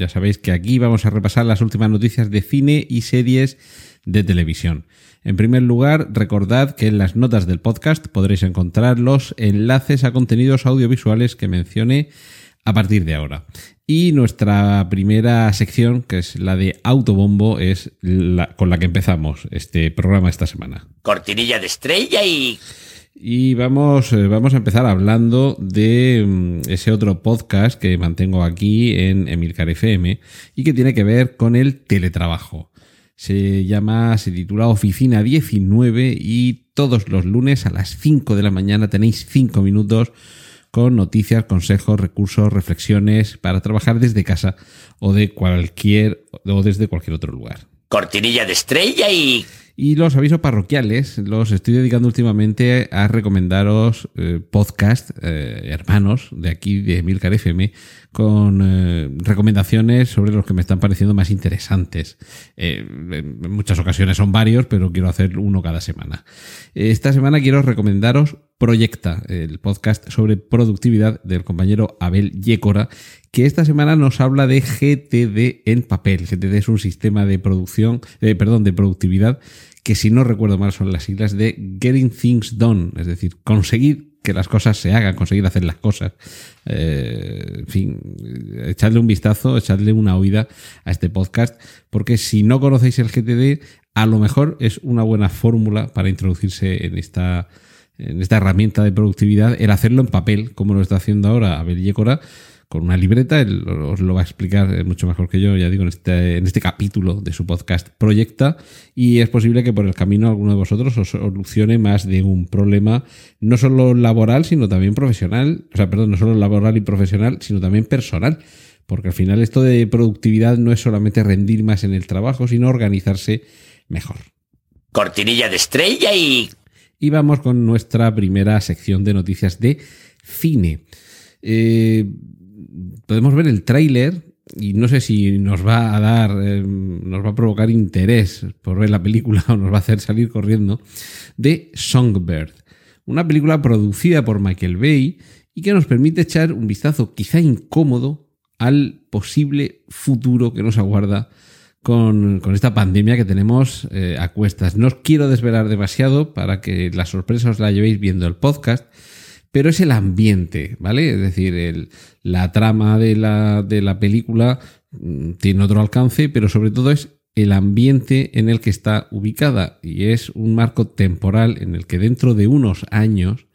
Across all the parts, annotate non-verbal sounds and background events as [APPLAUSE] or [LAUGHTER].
Ya sabéis que aquí vamos a repasar las últimas noticias de cine y series de televisión. En primer lugar, recordad que en las notas del podcast podréis encontrar los enlaces a contenidos audiovisuales que mencioné a partir de ahora. Y nuestra primera sección, que es la de autobombo, es con la que empezamos este programa esta semana. Cortinilla de estrella y... Y vamos, eh, vamos a empezar hablando de mm, ese otro podcast que mantengo aquí en Emilcar FM y que tiene que ver con el teletrabajo. Se llama, se titula Oficina 19 y todos los lunes a las 5 de la mañana tenéis 5 minutos con noticias, consejos, recursos, reflexiones para trabajar desde casa o de cualquier o desde cualquier otro lugar. Cortinilla de estrella y... Y los avisos parroquiales los estoy dedicando últimamente a recomendaros eh, podcast eh, hermanos de aquí de Milcar FM con eh, recomendaciones sobre los que me están pareciendo más interesantes. En muchas ocasiones son varios, pero quiero hacer uno cada semana. Esta semana quiero recomendaros Proyecta, el podcast sobre productividad del compañero Abel Yécora, que esta semana nos habla de GTD en papel. GTD es un sistema de producción, eh, perdón, de productividad que si no recuerdo mal son las siglas de Getting Things Done, es decir, conseguir que las cosas se hagan, conseguir hacer las cosas. Eh, en fin, echadle un vistazo, echadle una oída a este podcast, porque si no conocéis el GTD, a lo mejor es una buena fórmula para introducirse en esta, en esta herramienta de productividad, el hacerlo en papel, como lo está haciendo ahora Abel Yécora, con una libreta, él os lo va a explicar mucho mejor que yo, ya digo, en este, en este capítulo de su podcast Proyecta, y es posible que por el camino alguno de vosotros os solucione más de un problema, no solo laboral, sino también profesional, o sea, perdón, no solo laboral y profesional, sino también personal, porque al final esto de productividad no es solamente rendir más en el trabajo, sino organizarse mejor. Cortinilla de estrella y... Y vamos con nuestra primera sección de noticias de cine. Eh, podemos ver el tráiler y no sé si nos va a dar, eh, nos va a provocar interés por ver la película [LAUGHS] o nos va a hacer salir corriendo, de Songbird. Una película producida por Michael Bay y que nos permite echar un vistazo quizá incómodo al posible futuro que nos aguarda con, con esta pandemia que tenemos eh, a cuestas. No os quiero desvelar demasiado para que la sorpresa os la llevéis viendo el podcast, pero es el ambiente, ¿vale? Es decir, el, la trama de la, de la película mm, tiene otro alcance, pero sobre todo es el ambiente en el que está ubicada y es un marco temporal en el que dentro de unos años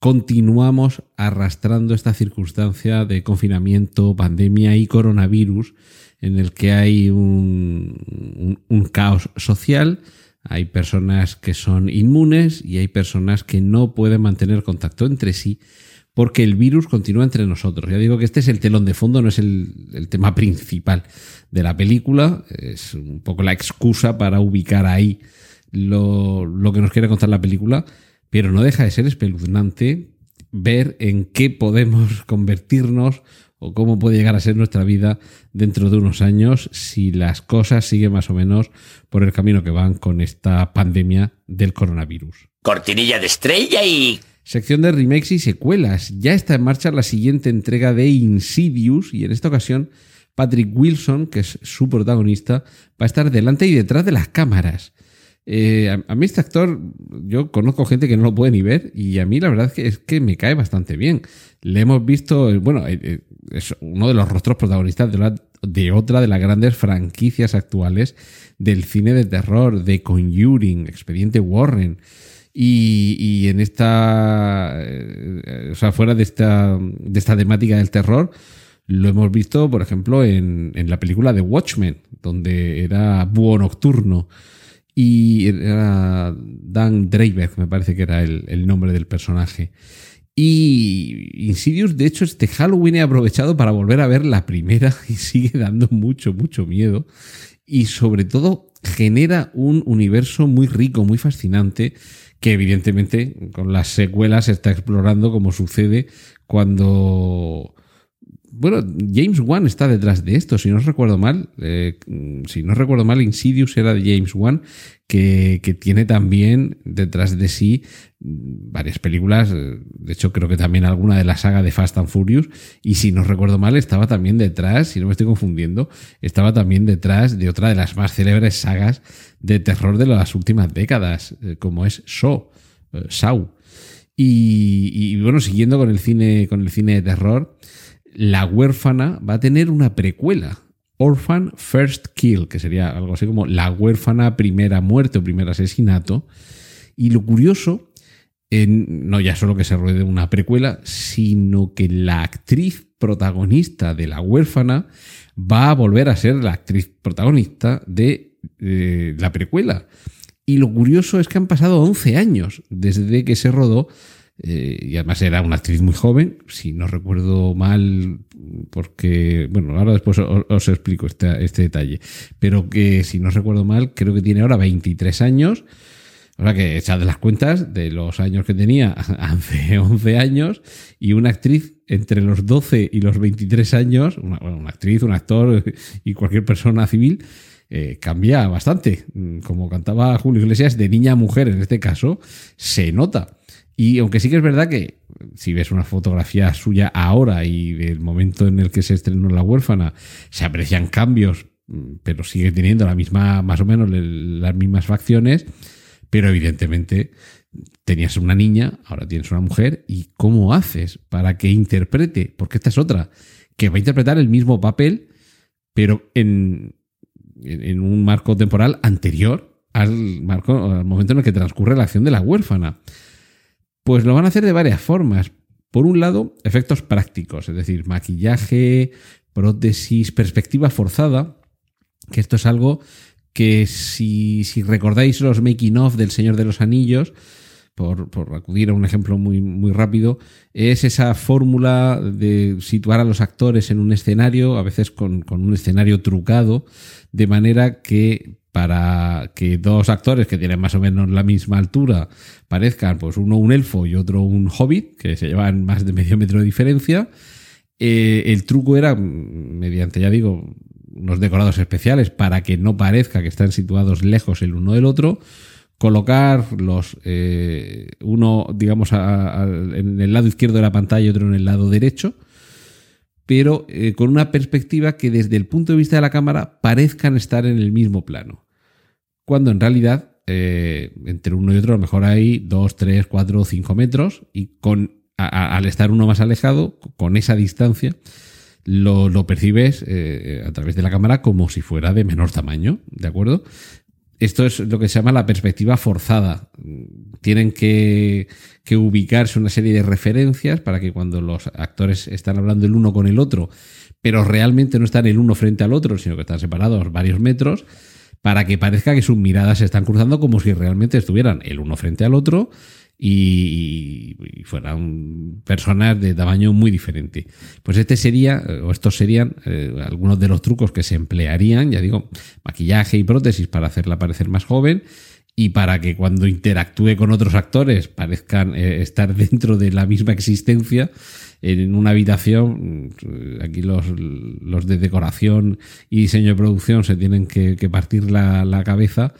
continuamos arrastrando esta circunstancia de confinamiento, pandemia y coronavirus en el que hay un, caos social, hay personas que son inmunes y hay personas que no pueden mantener contacto entre sí porque el virus continúa entre nosotros. Ya digo que este es el telón de fondo, no es el, tema principal de la película, es un poco la excusa para ubicar ahí lo que nos quiere contar la película, pero no deja de ser espeluznante ver en qué podemos [LAUGHS] convertirnos o cómo puede llegar a ser nuestra vida dentro de unos años si las cosas siguen más o menos por el camino que van con esta pandemia del coronavirus. Cortinilla de estrella y... Sección de remakes y secuelas. Ya está en marcha la siguiente entrega de Insidious y en esta ocasión Patrick Wilson, que es su protagonista, va a estar delante y detrás de las cámaras. Eh, a, mí este actor, yo conozco gente que no lo puede ni ver y a mí la verdad es que, es que me cae bastante bien. Le hemos visto, bueno, eh, es uno de los rostros protagonistas de, otra de las grandes franquicias actuales del cine de terror, de Conjuring, Expediente Warren. Y, en esta, eh, o sea, fuera de esta, de esta temática del terror, lo hemos visto, por ejemplo, en, en la película de Watchmen, donde era búho nocturno. Y era Dan Dreiberg, me parece que era el, el nombre del personaje. Y Insidious, de hecho, este Halloween he aprovechado para volver a ver la primera [LAUGHS] y sigue dando mucho, mucho miedo. Y sobre todo, genera un universo muy rico, muy fascinante, que evidentemente con las secuelas se está explorando como sucede cuando bueno, James Wan está detrás de esto, si no recuerdo mal. Eh, si no recuerdo mal, Insidious era de James Wan, que, tiene también detrás de sí varias películas. De hecho, creo que también alguna de la saga de Fast and Furious. Y si no recuerdo mal, estaba también detrás, si no me estoy confundiendo, estaba también detrás de otra de las más célebres sagas de terror de las últimas décadas, eh, como es Saw. Eh, Saw. Y, y bueno, siguiendo con el cine, con el cine de terror. La huérfana va a tener una precuela, Orphan First Kill, que sería algo así como La huérfana primera muerte o primer asesinato. Y lo curioso, no ya solo que se ruede una precuela, sino que la actriz protagonista de La huérfana va a volver a ser la actriz protagonista de eh, la precuela. Y lo curioso es que han pasado 11 años desde que se rodó eh, y además era una actriz muy joven, si no recuerdo mal, porque, bueno, ahora después os, explico este, este, detalle, pero que si no recuerdo mal, creo que tiene ahora 23 años. O sea que echad las cuentas de los años que tenía [LAUGHS] hace 11 años y una actriz entre los 12 y los 23 años, una, actriz, un actor [LAUGHS] y cualquier persona civil, eh, cambia bastante. Como cantaba Julio Iglesias, de niña a mujer en este caso, se nota. Y aunque sí que es verdad que si ves una fotografía suya ahora y del momento en el que se estrenó La huérfana, se aprecian cambios, mm, pero sigue teniendo la misma, más o menos las mismas facciones, pero evidentemente tenías una niña, ahora tienes una mujer, ¿y cómo haces para que interprete? Porque esta es otra, que va a interpretar el mismo papel, pero en, en un marco temporal anterior al, marco, al momento en el que transcurre la acción de la huérfana. Pues lo van a hacer de varias formas. Por un lado, efectos prácticos, es decir, maquillaje, prótesis, perspectiva forzada, que esto es algo que si, recordáis los making of del Señor de los Anillos, por, acudir a un ejemplo muy, muy rápido, es esa fórmula de situar a los actores en un escenario, a veces con, un escenario trucado, de manera que para que dos actores que tienen más o menos la misma altura parezcan, pues uno un elfo y otro un hobbit, que se llevan más de medio metro de diferencia. Eh, el truco era, mediante, ya digo, unos decorados especiales para que no parezca que están situados lejos el uno del otro, colocar los eh, uno, digamos, en el lado izquierdo de la pantalla y otro en el lado derecho, pero eh, con una perspectiva que desde el punto de vista de la cámara parezcan estar en el mismo plano. Cuando en realidad eh, entre uno y otro a lo mejor hay 2, 3, 4 o 5 metros y con, al estar uno más alejado, con esa distancia, lo, percibes eh, a través de la cámara como si fuera de menor tamaño, ¿de acuerdo? Esto es lo que se llama la perspectiva forzada. Tienen que, ubicarse una serie de referencias para que cuando los actores están hablando el uno con el otro, pero realmente no están el uno frente al otro, sino que están separados varios metros, para que parezca que sus miradas se están cruzando como si realmente estuvieran el uno frente al otro y, fueran personas de tamaño muy diferente. Pues este sería, o estos serían eh, algunos de los trucos que se emplearían, ya digo, maquillaje y prótesis para hacerla parecer más joven y para que cuando interactúe con otros actores parezcan eh, estar [LAUGHS] dentro de la misma existencia en una habitación. Aquí los, los de decoración y diseño de producción se tienen que, partir la, la cabeza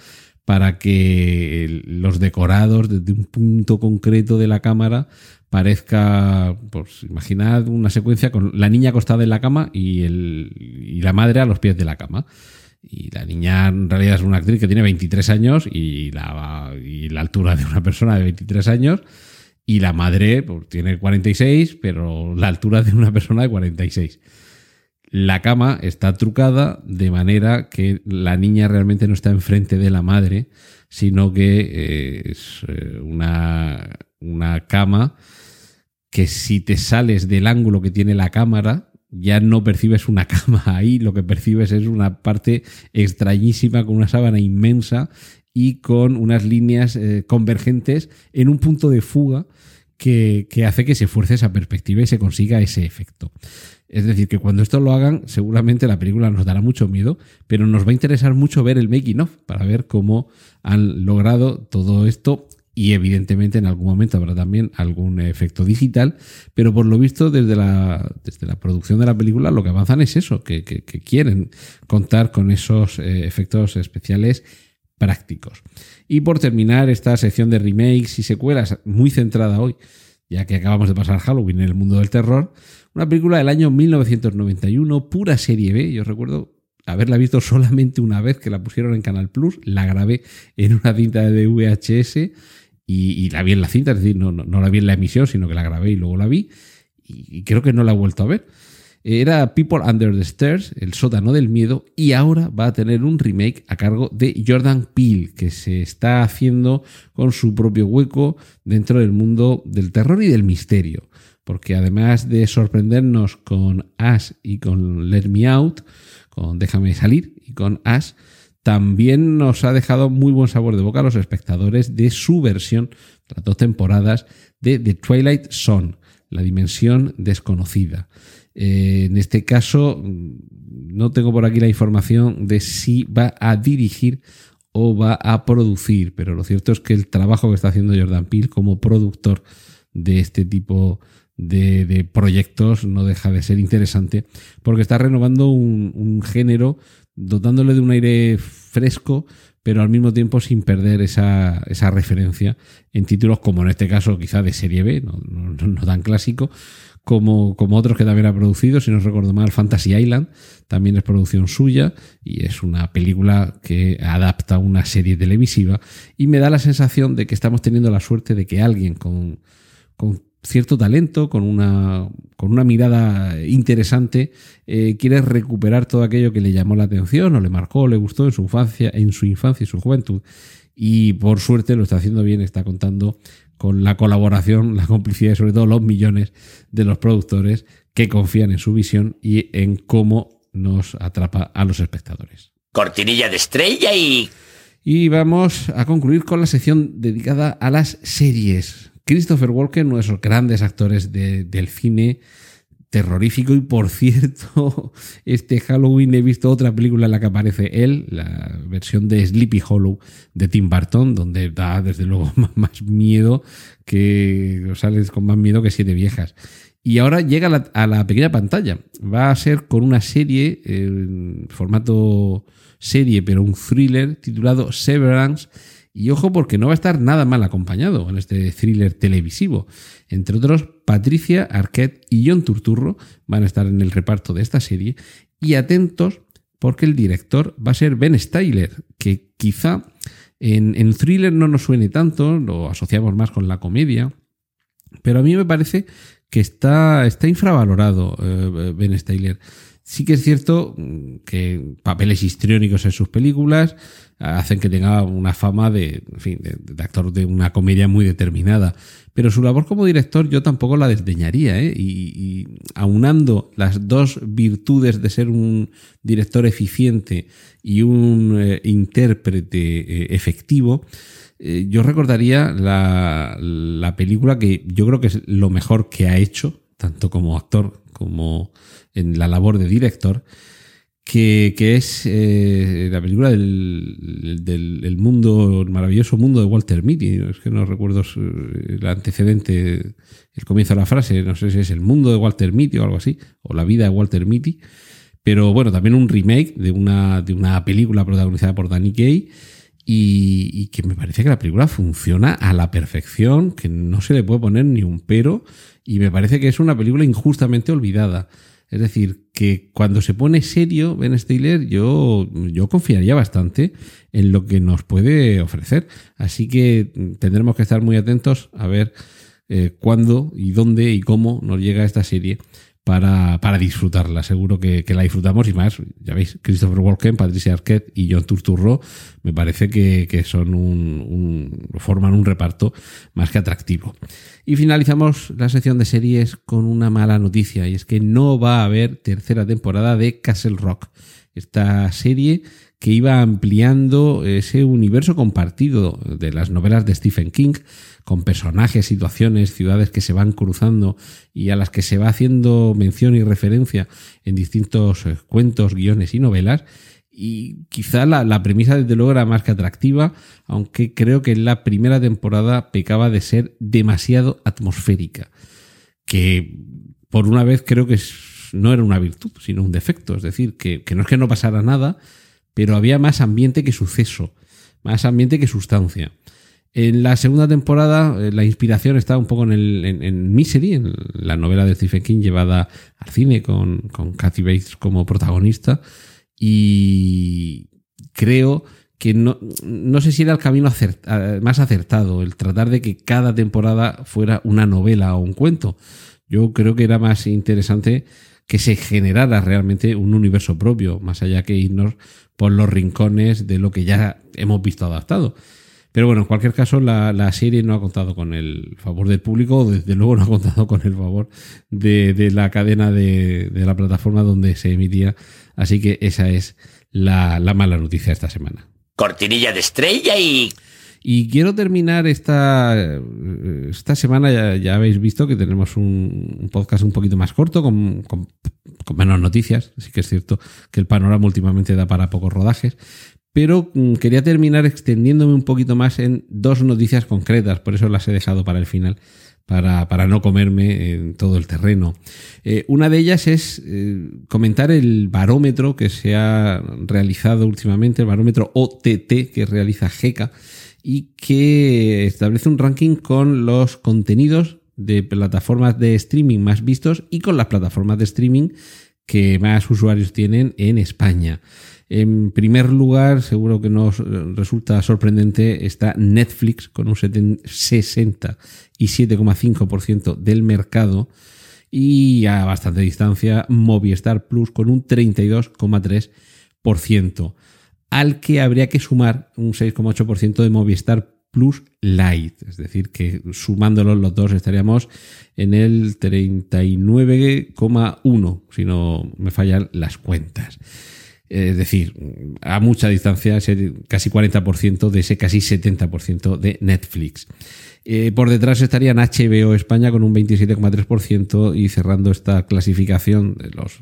para que los decorados desde un punto concreto de la cámara parezca, pues imaginad una secuencia con la niña acostada en la cama y, el, y la madre a los pies de la cama. Y la niña en realidad es una actriz que tiene 23 años y la, y la altura de una persona de 23 años. Y la madre pues, tiene 46, pero la altura de una persona de 46 la cama está trucada de manera que la niña realmente no está enfrente de la madre, sino que es eh, una, una cama que si te sales del ángulo que tiene la cámara, ya no percibes una [LAUGHS] cama ahí, lo que percibes es una parte extrañísima con una sábana inmensa y con unas líneas eh, convergentes en un punto de fuga que, que, hace que se fuerce esa perspectiva y se consiga ese efecto. Es decir, que cuando esto lo hagan, seguramente la película nos dará mucho miedo, pero nos va a interesar mucho ver el making of para ver cómo han logrado todo esto y evidentemente en algún momento habrá también algún efecto digital, pero por lo visto desde la, desde la producción de la película lo que avanzan es eso, que, quieren contar con esos eh, efectos especiales prácticos. Y por terminar esta sección de remakes y secuelas muy centrada hoy, ya que acabamos de pasar Halloween en el mundo del terror, una película del año 1991, pura serie B, yo recuerdo haberla visto [LAUGHS] solamente una vez que la pusieron en Canal Plus, la grabé en una cinta de VHS y, la vi en la cinta, es decir, no, no, la vi en la emisión, sino que la grabé y luego la vi y, creo que no la he vuelto a ver. Era People Under the Stairs, el sótano del miedo, y ahora va a tener un remake a cargo de Jordan Peele, que se está haciendo con su propio hueco dentro del mundo del terror y del misterio. Porque además de sorprendernos con Ash y con Let Me Out, con Déjame salir y con Ash, también nos ha dejado muy buen sabor de boca a los espectadores de su versión, las dos temporadas, de The Twilight Zone, la dimensión desconocida. Eh, en este caso, no tengo por aquí la información de si va a dirigir o va a producir, pero lo cierto es que el trabajo que está haciendo Jordan Peele como productor de este tipo de, proyectos no deja de ser interesante porque está renovando un género dotándole de un aire fresco, pero al mismo tiempo sin perder esa, referencia en títulos como en este caso quizá de serie B, no, tan clásico, como, otros que también ha producido, si no recuerdo mal, Fantasy Island, también es producción suya y es una película que adapta una serie televisiva y me da la sensación de que estamos teniendo la suerte de que alguien con, con cierto talento, con una, con una mirada interesante, eh, quiere recuperar todo aquello que le llamó la atención o le marcó o le gustó en su infancia, en su infancia y su juventud. Y por suerte lo está haciendo bien, está contando con la colaboración, la complicidad y sobre todo los millones de los productores que confían en su visión y en cómo nos atrapa a los espectadores. Cortinilla de estrella y... Y vamos a concluir con la sección dedicada a las series. Christopher Walken, uno de esos grandes actores del cine terrorífico y por [LAUGHS] cierto, este Halloween he visto otra película en la que aparece él, la versión de Sleepy Hollow de Tim Burton, donde da desde luego [LAUGHS] más miedo que sales con más miedo que siete viejas. Y ahora llega a la, a la, pequeña pantalla. Va a ser con una serie en formato serie, pero un thriller titulado Severance y ojo porque no va a estar nada mal acompañado en este thriller televisivo. Entre otros, Patricia Arquette y John Turturro van a estar en el reparto de esta serie. Y atentos porque el director va a ser Ben Styler, que quizá en, en thriller no nos suene tanto, lo asociamos más con la comedia, pero a mí me parece que está, está infravalorado eh, Ben Styler. Sí que es cierto que papeles histriónicos en sus películas, hacen que tenga una fama de, en fin, de, actor de una comedia muy determinada. Pero su labor como director yo tampoco la desdeñaría, ¿eh? y, aunando las dos virtudes de ser un director eficiente y un eh, intérprete eh, efectivo, eh, yo recordaría la película que yo creo que es lo mejor que ha hecho, tanto como actor como en la labor de director, que, es eh, la película del, mundo, el maravilloso mundo de Walter Mitty. Es que no recuerdo el antecedente, el comienzo de la frase, no sé si es el mundo de Walter Mitty o algo así, o la vida de Walter Mitty. Pero bueno, también un remake de una, de una película protagonizada por Danny Kaye. Y, y, que me parece que la película funciona a la perfección, que no se le puede poner ni un pero, y me parece que es una película injustamente olvidada. Es decir, que cuando se pone serio Ben Stiller, yo, yo confiaría bastante en lo que nos puede ofrecer. Así que tendremos que estar muy atentos a ver eh, cuándo y dónde y cómo nos llega esta serie para, disfrutarla. Seguro que, la disfrutamos y más. Ya veis, Christopher Walken, Patricia Arquette y John Turturro me parece que, son un, forman un reparto más que atractivo. Y finalizamos la sección de series con una mala noticia y es que no va a haber tercera temporada de Castle Rock. Esta serie que iba ampliando ese universo compartido de las novelas de Stephen King, con personajes, situaciones, ciudades que se van cruzando y a las que se va haciendo mención y referencia en distintos eh, cuentos, guiones y novelas. Y quizá la, premisa desde luego era más que atractiva, aunque creo que en la primera temporada pecaba de ser demasiado atmosférica, que por una vez creo que no era una virtud, sino un defecto. Es decir, que no es que no pasara nada, pero había más ambiente que suceso, más ambiente que sustancia. En la segunda temporada, eh, la inspiración está un poco en, el, Misery, en la novela de Stephen King llevada al cine con, con Kathy Bates como protagonista. Y creo que no, no sé si era el camino más acertado, el tratar de que cada temporada fuera una novela o un cuento. Yo creo que era más interesante que se generara realmente un universo propio, más allá que irnos por los rincones de lo que ya hemos visto adaptado. Pero bueno, en cualquier caso, la, serie no ha contado con el favor del público, desde luego no ha contado con el favor de, la cadena de, la plataforma donde se emitía. Así que esa es la, mala noticia esta semana. Cortinilla de estrella y... Y quiero terminar esta, esta semana, ya, habéis visto que tenemos un, podcast un poquito más corto, con, con, menos noticias, sí que es cierto que el panorama últimamente da para pocos rodajes, pero mm, quería terminar extendiéndome un poquito más en dos noticias concretas, por eso las he dejado para el final, para, para no comerme en todo el terreno. Eh, una de ellas es eh, comentar el barómetro que se ha realizado últimamente, el barómetro OTT que realiza GECA y que establece un ranking con los contenidos de plataformas de streaming más vistos y con las plataformas de streaming que más usuarios tienen en España. En primer lugar, seguro que nos resulta sorprendente, está Netflix con un 67,5% del mercado y a bastante distancia Movistar Plus con un 32,3%, al que habría que sumar un 6,8% de Movistar Plus Lite, es decir, que sumándolos los dos estaríamos en el 39,1, si no me fallan las cuentas. Es decir, a mucha distancia, casi 40% de ese casi 70% de Netflix. Eh, por detrás estarían HBO España con un 27,3% y cerrando esta clasificación, los,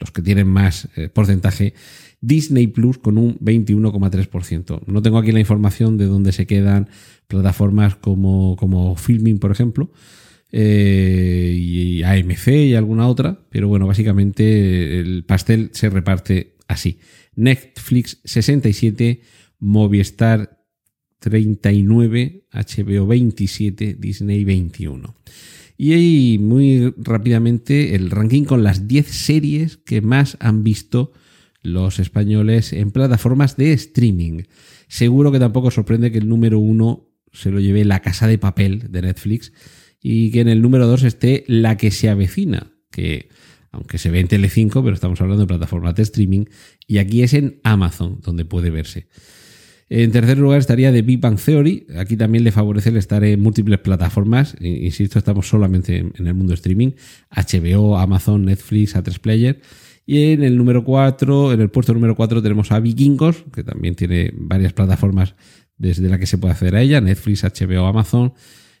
los que tienen más eh, porcentaje, Disney Plus con un 21,3%. No tengo aquí la información de dónde se quedan plataformas como, como Filming, por ejemplo, eh, y AMC y alguna otra, pero bueno, básicamente el pastel se reparte así. Netflix 67, Movistar 39, HBO 27, Disney 21. Y ahí muy rápidamente el ranking con las 10 series que más han visto los españoles en plataformas de streaming. Seguro que tampoco sorprende que el número uno se lo lleve La Casa de Papel de Netflix y que en el número 2 esté La que se avecina, que aunque se ve en Telecinco, pero estamos hablando de plataformas de streaming, y aquí es en Amazon donde puede verse. En tercer lugar estaría The Big Bang Theory. Aquí también le favorece el estar en múltiples plataformas. Insisto, estamos solamente en el mundo streaming. HBO, Amazon, Netflix, A3 Player. Y en el número 4, en el puesto número 4 tenemos a Vikingos, que también tiene varias plataformas desde la que se puede acceder a ella, Netflix, HBO, Amazon.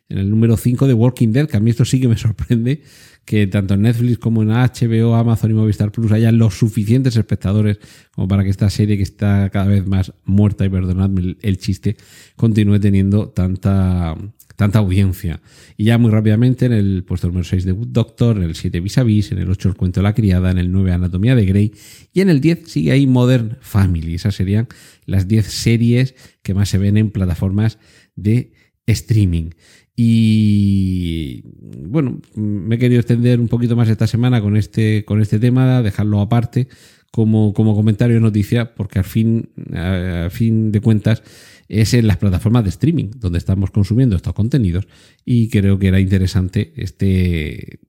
En el número 5 de Walking Dead, que a mí esto sí que me sorprende, que tanto en Netflix como en HBO, Amazon y Movistar Plus haya los suficientes espectadores como para que esta serie que está cada vez más muerta, y perdonadme el, chiste, continúe teniendo tanta, tanta audiencia. Y ya muy rápidamente en el puesto número 6 de Good Doctor, en el 7 Vis a Vis, en el 8 El Cuento de la Criada, en el 9 Anatomía de Grey y en el 10 sigue ahí Modern Family. Esas serían las 10 series que más se ven en plataformas de streaming. Y bueno, me he querido extender un poquito más esta semana con este, con este tema, dejarlo aparte como, como comentario de noticia, porque al fin, a fin de cuentas es en las plataformas de streaming donde estamos consumiendo estos contenidos y creo que era interesante este,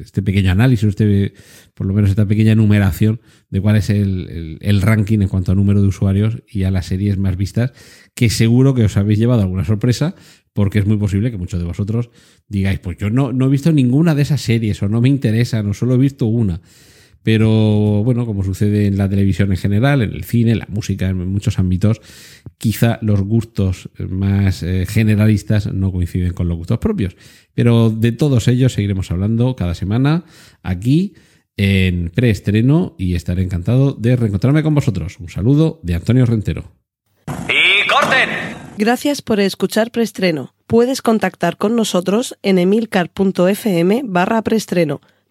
este pequeño análisis, este, por lo menos esta pequeña enumeración de cuál es el, el, ranking en cuanto a número de usuarios y a las series más vistas, que seguro que os habéis llevado alguna sorpresa, porque es muy posible que muchos de vosotros digáis, pues yo no, no he visto ninguna de esas series o no me interesan o solo he visto una. Pero bueno, como sucede en la televisión en general, en el cine, en la música, en muchos ámbitos, quizá los gustos más eh, generalistas no coinciden con los gustos propios. Pero de todos ellos seguiremos hablando cada semana aquí en preestreno y estaré encantado de reencontrarme con vosotros. Un saludo de Antonio Rentero. ¡Y corten! Gracias por escuchar preestreno. Puedes contactar con nosotros en emilcar.fm barra preestreno,